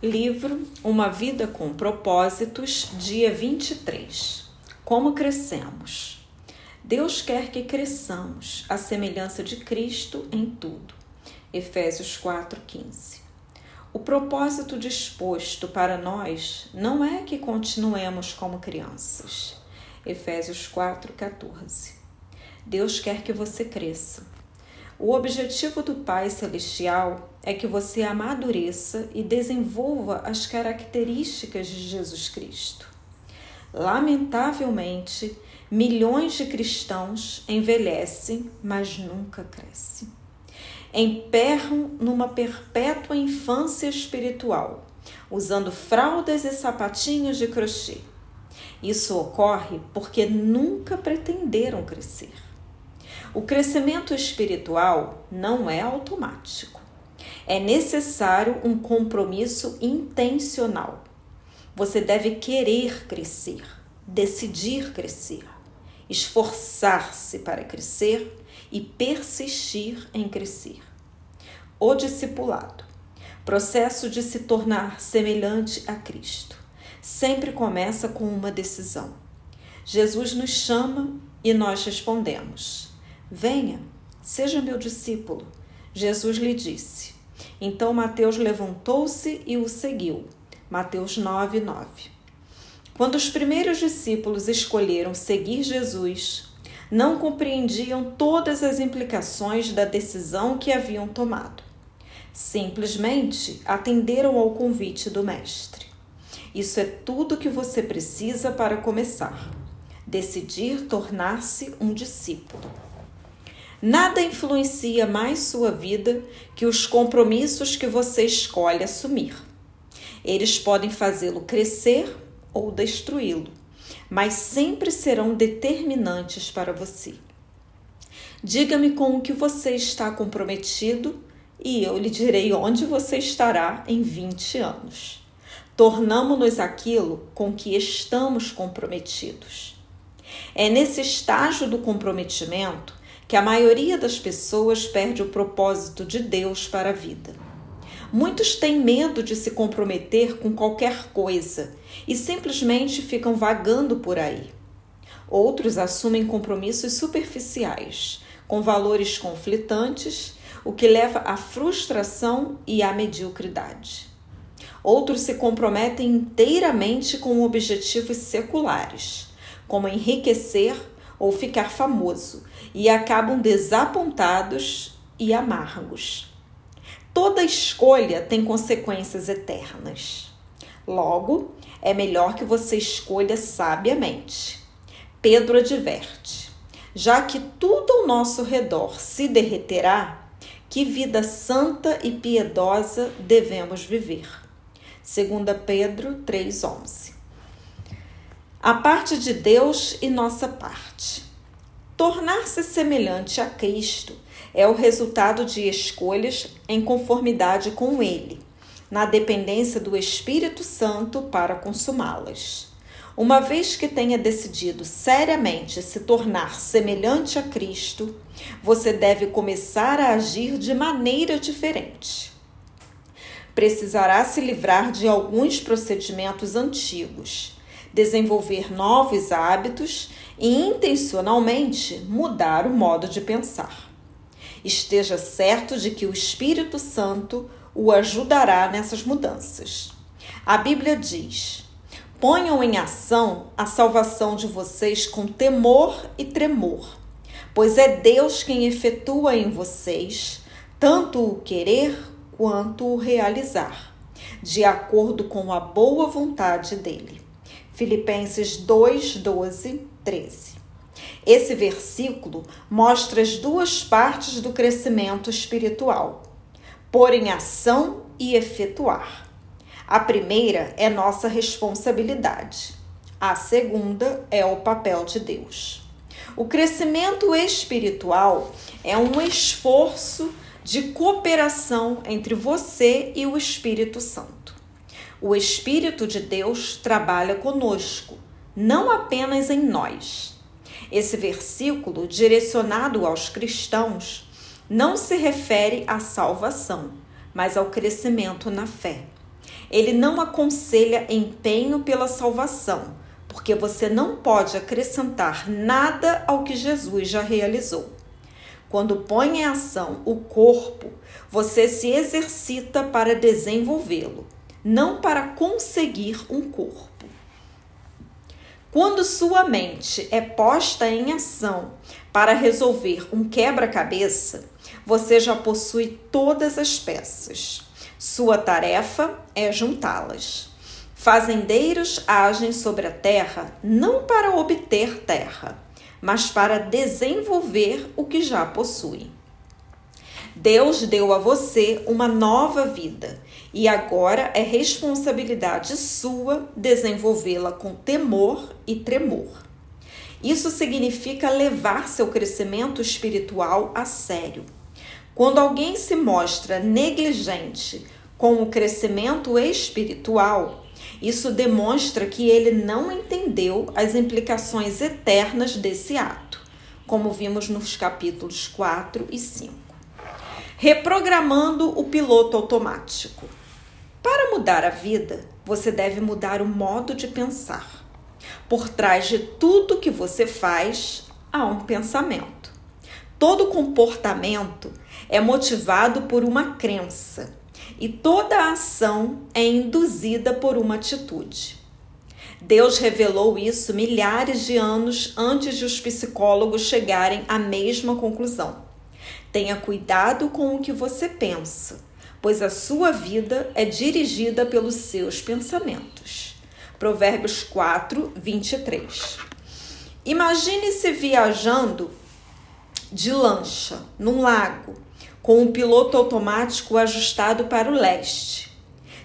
Livro Uma Vida com Propósitos, dia 23. Como crescemos? Deus quer que cresçamos à semelhança de Cristo em tudo. Efésios 4:15. O propósito disposto para nós não é que continuemos como crianças. Efésios 4:14. Deus quer que você cresça o objetivo do Pai Celestial é que você amadureça e desenvolva as características de Jesus Cristo. Lamentavelmente, milhões de cristãos envelhecem, mas nunca crescem. Emperram numa perpétua infância espiritual, usando fraldas e sapatinhos de crochê. Isso ocorre porque nunca pretenderam crescer. O crescimento espiritual não é automático. É necessário um compromisso intencional. Você deve querer crescer, decidir crescer, esforçar-se para crescer e persistir em crescer. O discipulado, processo de se tornar semelhante a Cristo, sempre começa com uma decisão. Jesus nos chama e nós respondemos. Venha, seja meu discípulo. Jesus lhe disse. Então Mateus levantou-se e o seguiu. Mateus 9, 9. Quando os primeiros discípulos escolheram seguir Jesus, não compreendiam todas as implicações da decisão que haviam tomado. Simplesmente atenderam ao convite do Mestre. Isso é tudo que você precisa para começar. Decidir tornar-se um discípulo. Nada influencia mais sua vida que os compromissos que você escolhe assumir. Eles podem fazê-lo crescer ou destruí-lo, mas sempre serão determinantes para você. Diga-me com o que você está comprometido e eu lhe direi onde você estará em 20 anos. Tornamo-nos aquilo com que estamos comprometidos. É nesse estágio do comprometimento que a maioria das pessoas perde o propósito de Deus para a vida. Muitos têm medo de se comprometer com qualquer coisa e simplesmente ficam vagando por aí. Outros assumem compromissos superficiais, com valores conflitantes, o que leva à frustração e à mediocridade. Outros se comprometem inteiramente com objetivos seculares, como enriquecer ou ficar famoso e acabam desapontados e amargos. Toda escolha tem consequências eternas. Logo, é melhor que você escolha sabiamente. Pedro adverte: já que tudo ao nosso redor se derreterá, que vida santa e piedosa devemos viver. 2 Pedro 3,11 a parte de Deus e nossa parte. Tornar-se semelhante a Cristo é o resultado de escolhas em conformidade com Ele, na dependência do Espírito Santo para consumá-las. Uma vez que tenha decidido seriamente se tornar semelhante a Cristo, você deve começar a agir de maneira diferente. Precisará se livrar de alguns procedimentos antigos desenvolver novos hábitos e intencionalmente mudar o modo de pensar. Esteja certo de que o Espírito Santo o ajudará nessas mudanças. A Bíblia diz: ponham em ação a salvação de vocês com temor e tremor, pois é Deus quem efetua em vocês tanto o querer quanto o realizar, de acordo com a boa vontade dele. Filipenses 2, 12, 13. Esse versículo mostra as duas partes do crescimento espiritual: pôr em ação e efetuar. A primeira é nossa responsabilidade, a segunda é o papel de Deus. O crescimento espiritual é um esforço de cooperação entre você e o Espírito Santo. O Espírito de Deus trabalha conosco, não apenas em nós. Esse versículo, direcionado aos cristãos, não se refere à salvação, mas ao crescimento na fé. ele não aconselha empenho pela salvação, porque você não pode acrescentar nada ao que Jesus já realizou. Quando põe em ação o corpo, você se exercita para desenvolvê-lo, não para conseguir um corpo. Quando sua mente é posta em ação para resolver um quebra-cabeça, você já possui todas as peças. Sua tarefa é juntá-las. Fazendeiros agem sobre a terra não para obter terra, mas para desenvolver o que já possuem. Deus deu a você uma nova vida e agora é responsabilidade sua desenvolvê-la com temor e tremor. Isso significa levar seu crescimento espiritual a sério. Quando alguém se mostra negligente com o crescimento espiritual, isso demonstra que ele não entendeu as implicações eternas desse ato, como vimos nos capítulos 4 e 5. Reprogramando o piloto automático. Para mudar a vida, você deve mudar o modo de pensar. Por trás de tudo que você faz, há um pensamento. Todo comportamento é motivado por uma crença e toda ação é induzida por uma atitude. Deus revelou isso milhares de anos antes de os psicólogos chegarem à mesma conclusão. Tenha cuidado com o que você pensa, pois a sua vida é dirigida pelos seus pensamentos. Provérbios 4, 23. Imagine-se viajando de lancha num lago, com o piloto automático ajustado para o leste.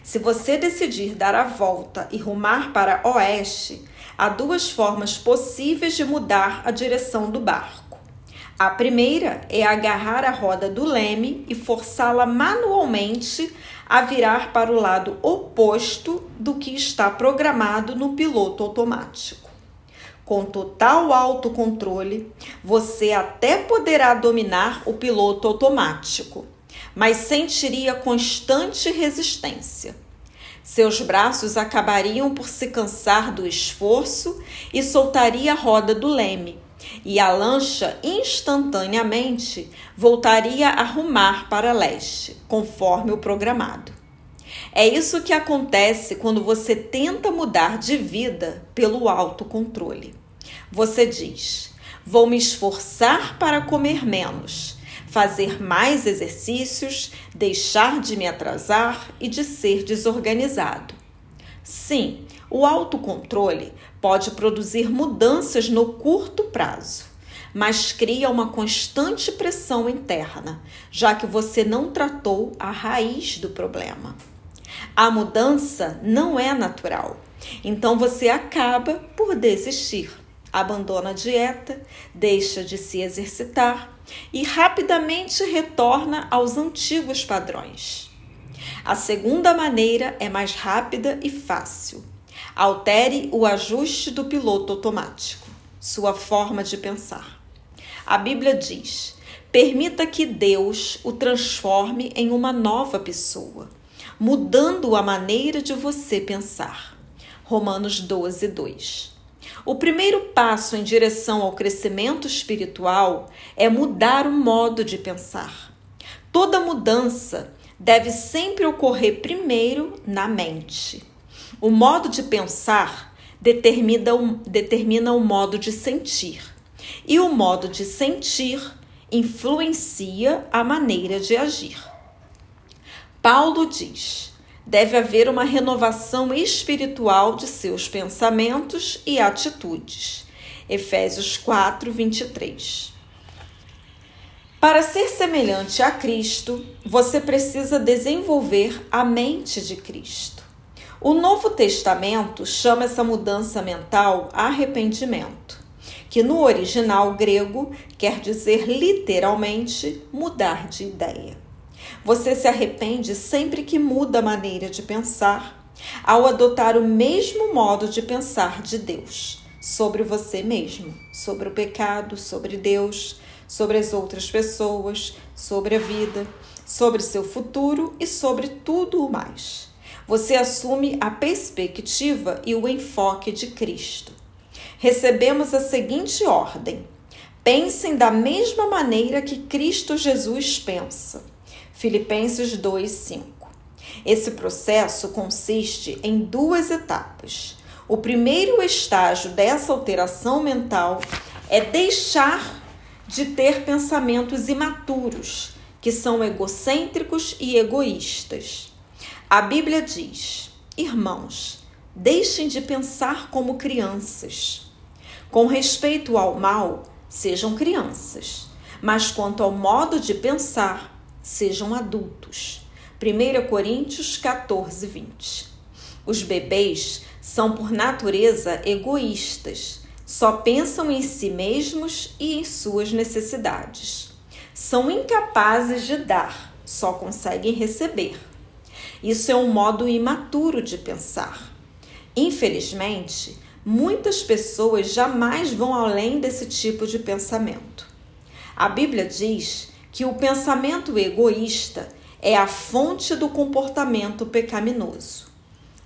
Se você decidir dar a volta e rumar para oeste, há duas formas possíveis de mudar a direção do barco. A primeira é agarrar a roda do leme e forçá-la manualmente a virar para o lado oposto do que está programado no piloto automático. Com total autocontrole, você até poderá dominar o piloto automático, mas sentiria constante resistência. Seus braços acabariam por se cansar do esforço e soltaria a roda do leme, e a lancha instantaneamente voltaria a rumar para leste, conforme o programado. É isso que acontece quando você tenta mudar de vida pelo autocontrole. Você diz: vou me esforçar para comer menos, fazer mais exercícios, deixar de me atrasar e de ser desorganizado. Sim, o autocontrole pode produzir mudanças no curto prazo, mas cria uma constante pressão interna, já que você não tratou a raiz do problema. A mudança não é natural, então você acaba por desistir. Abandona a dieta, deixa de se exercitar e rapidamente retorna aos antigos padrões. A segunda maneira é mais rápida e fácil. Altere o ajuste do piloto automático, sua forma de pensar. A Bíblia diz: permita que Deus o transforme em uma nova pessoa, mudando a maneira de você pensar. Romanos 12, 2. O primeiro passo em direção ao crescimento espiritual é mudar o modo de pensar. Toda mudança deve sempre ocorrer primeiro na mente. O modo de pensar determina o, determina o modo de sentir, e o modo de sentir influencia a maneira de agir. Paulo diz: deve haver uma renovação espiritual de seus pensamentos e atitudes. Efésios 4, 23. Para ser semelhante a Cristo, você precisa desenvolver a mente de Cristo. O Novo Testamento chama essa mudança mental arrependimento, que no original grego quer dizer literalmente mudar de ideia. Você se arrepende sempre que muda a maneira de pensar, ao adotar o mesmo modo de pensar de Deus sobre você mesmo, sobre o pecado, sobre Deus sobre as outras pessoas, sobre a vida, sobre seu futuro e sobre tudo o mais. Você assume a perspectiva e o enfoque de Cristo. Recebemos a seguinte ordem: pensem da mesma maneira que Cristo Jesus pensa. Filipenses 2:5. Esse processo consiste em duas etapas. O primeiro estágio dessa alteração mental é deixar de ter pensamentos imaturos, que são egocêntricos e egoístas. A Bíblia diz: Irmãos, deixem de pensar como crianças. Com respeito ao mal, sejam crianças, mas quanto ao modo de pensar, sejam adultos. 1 Coríntios 14, 20. Os bebês são, por natureza, egoístas, só pensam em si mesmos e em suas necessidades. São incapazes de dar, só conseguem receber. Isso é um modo imaturo de pensar. Infelizmente, muitas pessoas jamais vão além desse tipo de pensamento. A Bíblia diz que o pensamento egoísta é a fonte do comportamento pecaminoso.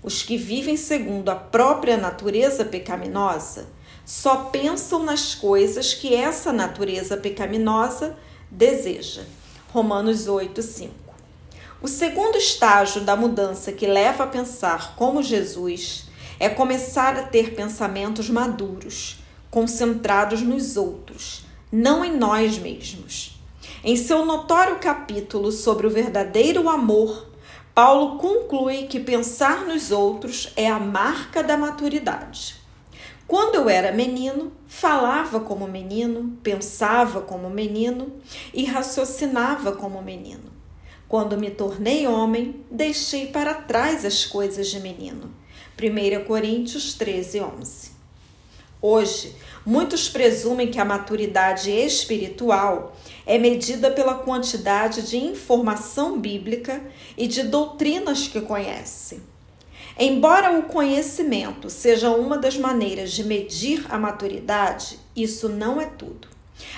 Os que vivem segundo a própria natureza pecaminosa só pensam nas coisas que essa natureza pecaminosa deseja. Romanos 8, 5. O segundo estágio da mudança que leva a pensar como Jesus é começar a ter pensamentos maduros, concentrados nos outros, não em nós mesmos. Em seu notório capítulo sobre o verdadeiro amor, Paulo conclui que pensar nos outros é a marca da maturidade. Quando eu era menino, falava como menino, pensava como menino e raciocinava como menino. Quando me tornei homem, deixei para trás as coisas de menino. 1 Coríntios 13, 11. Hoje, muitos presumem que a maturidade espiritual é medida pela quantidade de informação bíblica e de doutrinas que conhecem. Embora o conhecimento seja uma das maneiras de medir a maturidade, isso não é tudo.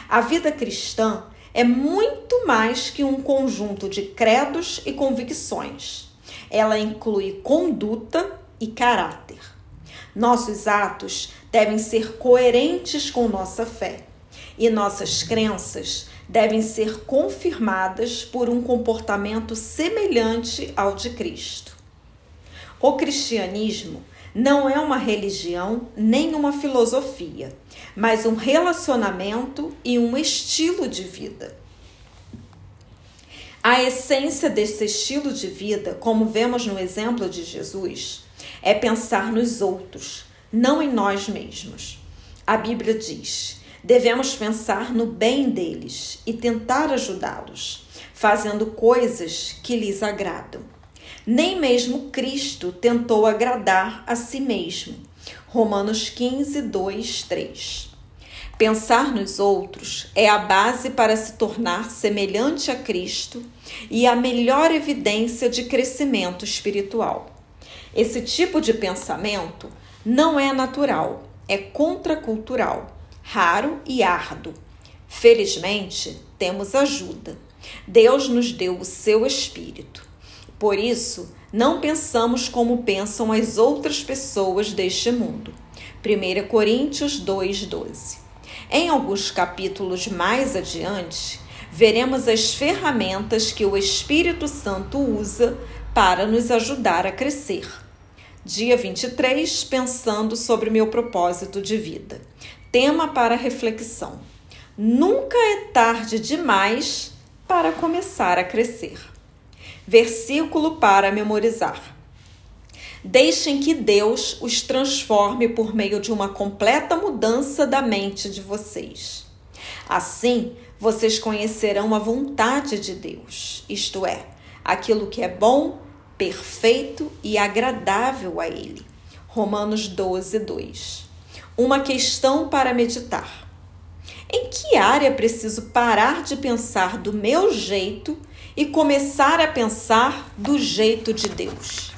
A vida cristã é muito mais que um conjunto de credos e convicções. Ela inclui conduta e caráter. Nossos atos devem ser coerentes com nossa fé e nossas crenças devem ser confirmadas por um comportamento semelhante ao de Cristo. O cristianismo não é uma religião nem uma filosofia, mas um relacionamento e um estilo de vida. A essência desse estilo de vida, como vemos no exemplo de Jesus, é pensar nos outros, não em nós mesmos. A Bíblia diz: devemos pensar no bem deles e tentar ajudá-los, fazendo coisas que lhes agradam. Nem mesmo Cristo tentou agradar a si mesmo. Romanos 15, 2, 3. Pensar nos outros é a base para se tornar semelhante a Cristo e a melhor evidência de crescimento espiritual. Esse tipo de pensamento não é natural, é contracultural, raro e árduo. Felizmente, temos ajuda. Deus nos deu o seu espírito. Por isso, não pensamos como pensam as outras pessoas deste mundo. 1 Coríntios 2,12. Em alguns capítulos mais adiante, veremos as ferramentas que o Espírito Santo usa para nos ajudar a crescer. Dia 23, pensando sobre meu propósito de vida. Tema para reflexão: Nunca é tarde demais para começar a crescer. Versículo para memorizar. Deixem que Deus os transforme por meio de uma completa mudança da mente de vocês. Assim, vocês conhecerão a vontade de Deus, isto é, aquilo que é bom, perfeito e agradável a Ele. Romanos 12, 2. Uma questão para meditar. Em que área preciso parar de pensar do meu jeito e começar a pensar do jeito de Deus.